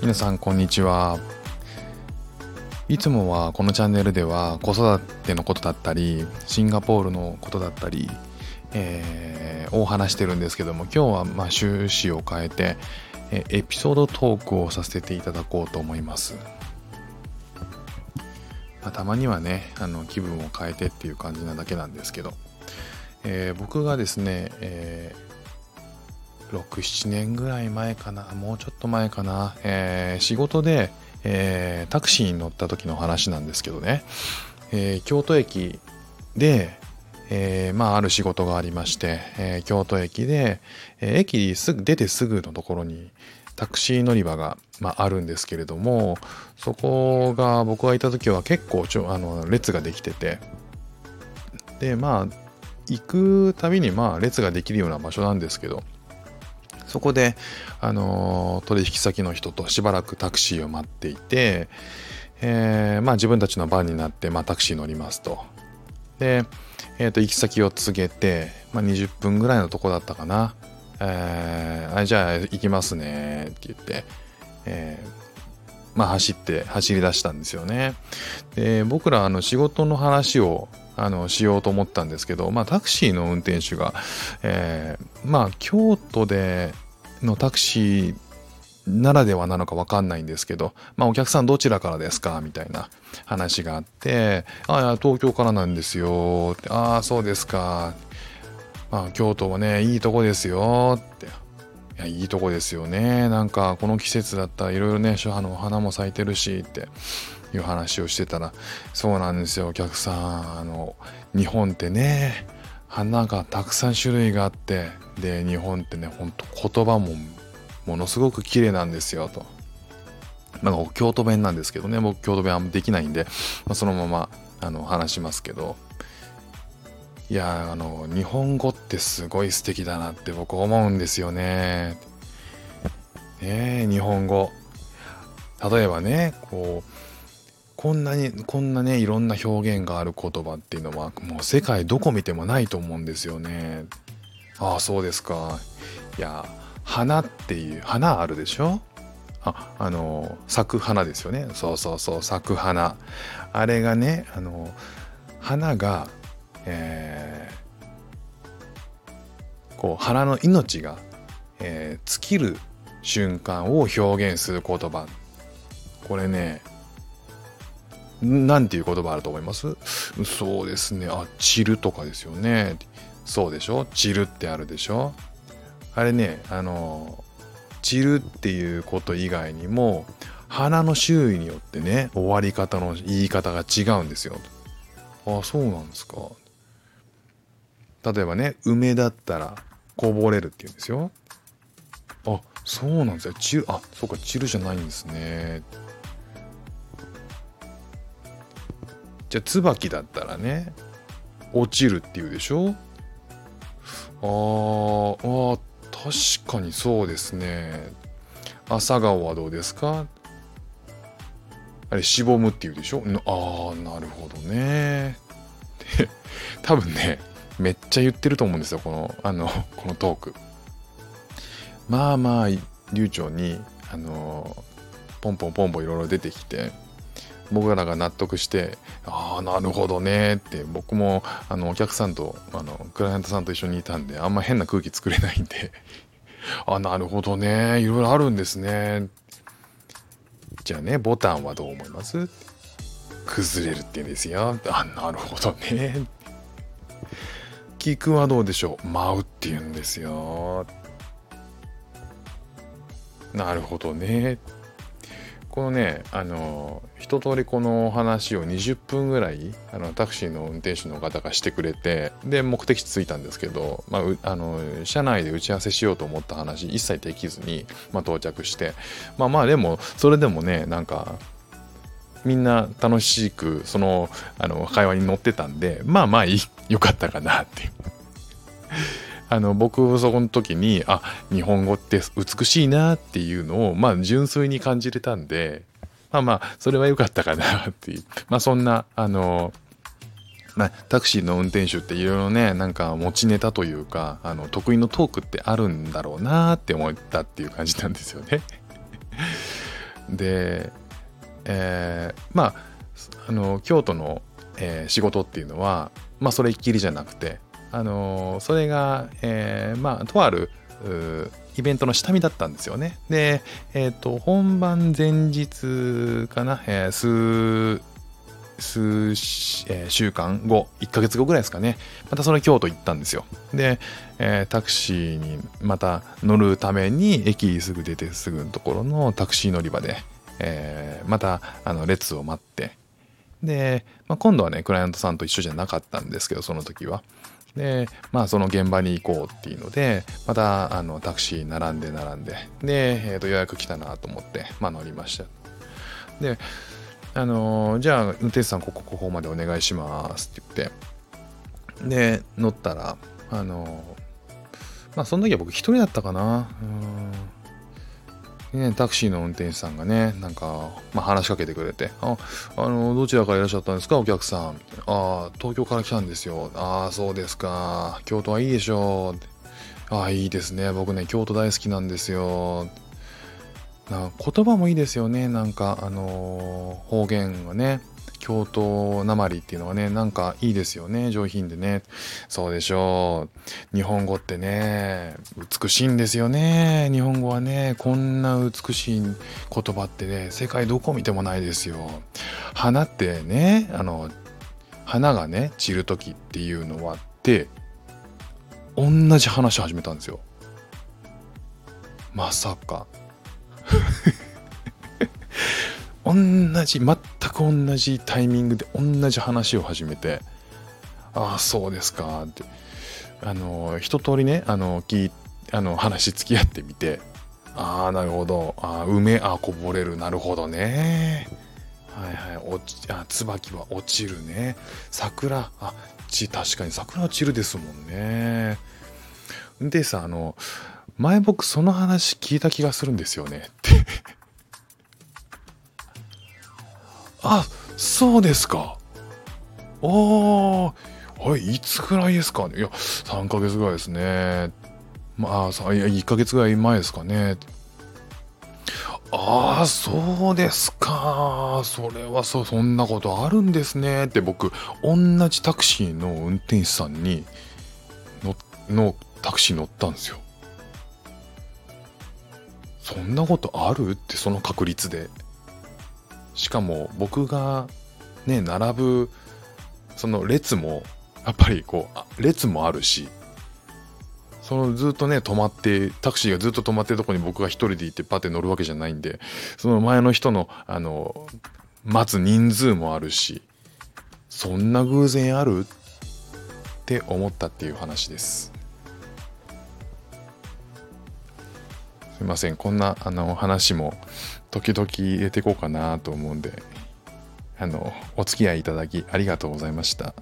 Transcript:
皆さんこんにちは。いつもはこのチャンネルでは子育てのことだったりシンガポールのことだったり、えー、を話してるんですけども今日はまあ趣旨を変えてエピソードトークをさせていただこうと思います、まあ、たまにはねあの気分を変えてっていう感じなだけなんですけど、えー、僕がですね、えー67年ぐらい前かな。もうちょっと前かな、えー、仕事で、えー、タクシーに乗った時の話なんですけどね、えー、京都駅で、えまあある仕事がありまして、え京都駅で、え駅すぐ出てすぐのところにタクシー乗り場が、まあ、あるんですけれどもそこが僕がいた時は結構ちょあの列ができてて。でまあ行くたびにまあ列ができるような場所なんですけどそこで、あの取引先の人としばらくタクシーを待っていて、えー、まあ自分たちの番になって、まあ、タクシー乗りますと。で、えー、と行き先を告げて、まあ、20分ぐらいのとこだったかな。えー、あじゃあ行きますねって言って、えー、まあ走って走り出したんですよね。で僕らあの仕事の話をあのしようと思ったんですけど、まあ、タクシーの運転手が、えー、まあ京都でのタクシーならではなのか分かんないんですけど、まあ、お客さんどちらからですか？みたいな話があって、ああ、東京からなんですよ。ああ、そうですか。まあ、京都はね、いいとこですよ。って。いや、いいとこですよね。なんか、この季節だったらいろいろね、あの花も咲いてるし、っていう話をしてたら、そうなんですよ、お客さん。あの、日本ってね、花がたくさん種類があって、で日本ってねほんと言葉もものすごく綺麗なんですよと。なんか京都弁なんですけどね僕京都弁あんまできないんで、まあ、そのままあの話しますけどいやあの日本語ってすごい素敵だなって僕思うんですよね。ね日本語例えばねこうこんなにこんなねいろんな表現がある言葉っていうのはもう世界どこ見てもないと思うんですよね。ああそうですか。いや花っていう花あるでしょ？ああの咲く花ですよね。そうそうそう咲く花。あれがねあの花が、えー、こう花の命が、えー、尽きる瞬間を表現する言葉。これねなんていう言葉あると思います？そうですね。あ散るとかですよね。そうでしょ？散るってあるでしょ？あれねあの散るっていうこと以外にも花の周囲によってね終わり方の言い方が違うんですよ。あそうなんですか。例えばね梅だったらこぼれるって言うんですよ。あそうなんですよ散るあそうか散るじゃないんですね。じゃあ椿だったらね落ちるって言うでしょ？ああ確かにそうですね。朝顔はどうですか？あれしぼむっていうでしょ？ああなるほどね。多分ねめっちゃ言ってると思うんですよこのあのこのトーク。まあまあ流暢にあのポンポンポンポンいろいろ出てきて。僕らが納得してああなるほどねって僕もあのお客さんとあのクライアントさんと一緒にいたんであんま変な空気作れないんで あなるほどねいろいろあるんですね。じゃあねボタンはどう思います？崩れるって言うんですよ。あなるほどね。聞くはどうでしょう？舞うって言うんですよ。なるほどね。このねあの一通りこの話を20分ぐらいあのタクシーの運転手の方がしてくれてで目的地着いたんですけど、まあ、あの車内で打ち合わせしようと思った話一切できずに、まあ、到着してまあまあでもそれでもねなんかみんな楽しくそのあの会話に乗ってたんでまあまあいいよかったかなっていう。あの僕そこの時にあ日本語って美しいなっていうのをまあ純粋に感じれたんでまあまあそれは良かったかなっていうまあそんなあのまあ、タクシーの運転手っていろいろねなんか持ちネタというかあの得意のトークってあるんだろうなって思ったっていう感じなんですよね。で、えー、まああの京都の、えー、仕事っていうのはまあそれっきりじゃなくてあのそれが、えー、まあとあるイベントの下見だったんですよね。で、えっ、ー、と、本番前日かな、えー、数、数、えー、週間後、1ヶ月後ぐらいですかね、またその京都行ったんですよ。で、え、タクシーにまた乗るために、駅すぐ出てすぐのところのタクシー乗り場で、え、またあの列を待って、で、まあ、今度はね、クライアントさんと一緒じゃなかったんですけど、その時は。で、まあその現場に行こうっていうので、またあのタクシー並んで並んで、で、えー、と予約来たなと思って、まあ乗りました。で、あのー、じゃあ運転手さんここここまでお願いしますって言って、で、乗ったら、あのー、まあその時は僕一人だったかな。うんね、タクシーの運転手さんがね、なんか、まあ、話しかけてくれて、あ、あの、どちらからいらっしゃったんですか、お客さん。ああ、東京から来たんですよ。ああ、そうですか。京都はいいでしょう。ああ、いいですね。僕ね、京都大好きなんですよ。な言葉もいいですよね。なんか、あのー、方言がね。京都なまりっていうのはね、なんかいいですよね。上品でね。そうでしょう。日本語ってね、美しいんですよね。日本語はね、こんな美しい言葉ってね、世界どこ見てもないですよ。花ってね、あの、花がね、散る時っていうのはって、同じ話始めたんですよ。まさか。同じ全く同じタイミングで同じ話を始めてああそうですかって。あの一通りねあの聞あの話付き合ってみてああなるほどあ梅あこぼれるなるほどね。はいはい落ちあ椿は落ちるね。桜あち確かに桜は散るですもんね。でさあの前僕その話聞いた気がするんですよね。って。あ、そうですか。ああ、はい、いつぐらいですかねいや、3ヶ月ぐらいですね。まあ、いや、1ヶ月ぐらい前ですかね。ああ、そうですか。それはそう、そんなことあるんですね。って僕、同じタクシーの運転手さんにの、のタクシー乗ったんですよ。そんなことある？ってその確率で。しかも僕がね並ぶその列もやっぱりこう列もあるしそのずっとね止まってタクシーがずっと止まってるとこに僕が一人でいてパッて乗るわけじゃないんでその前の人のあの待つ人数もあるしそんな偶然ある？って思ったっていう話です。すいません。こんなあの話も時々入れていこうかなと思うんで、あの、お付き合いいただきありがとうございました。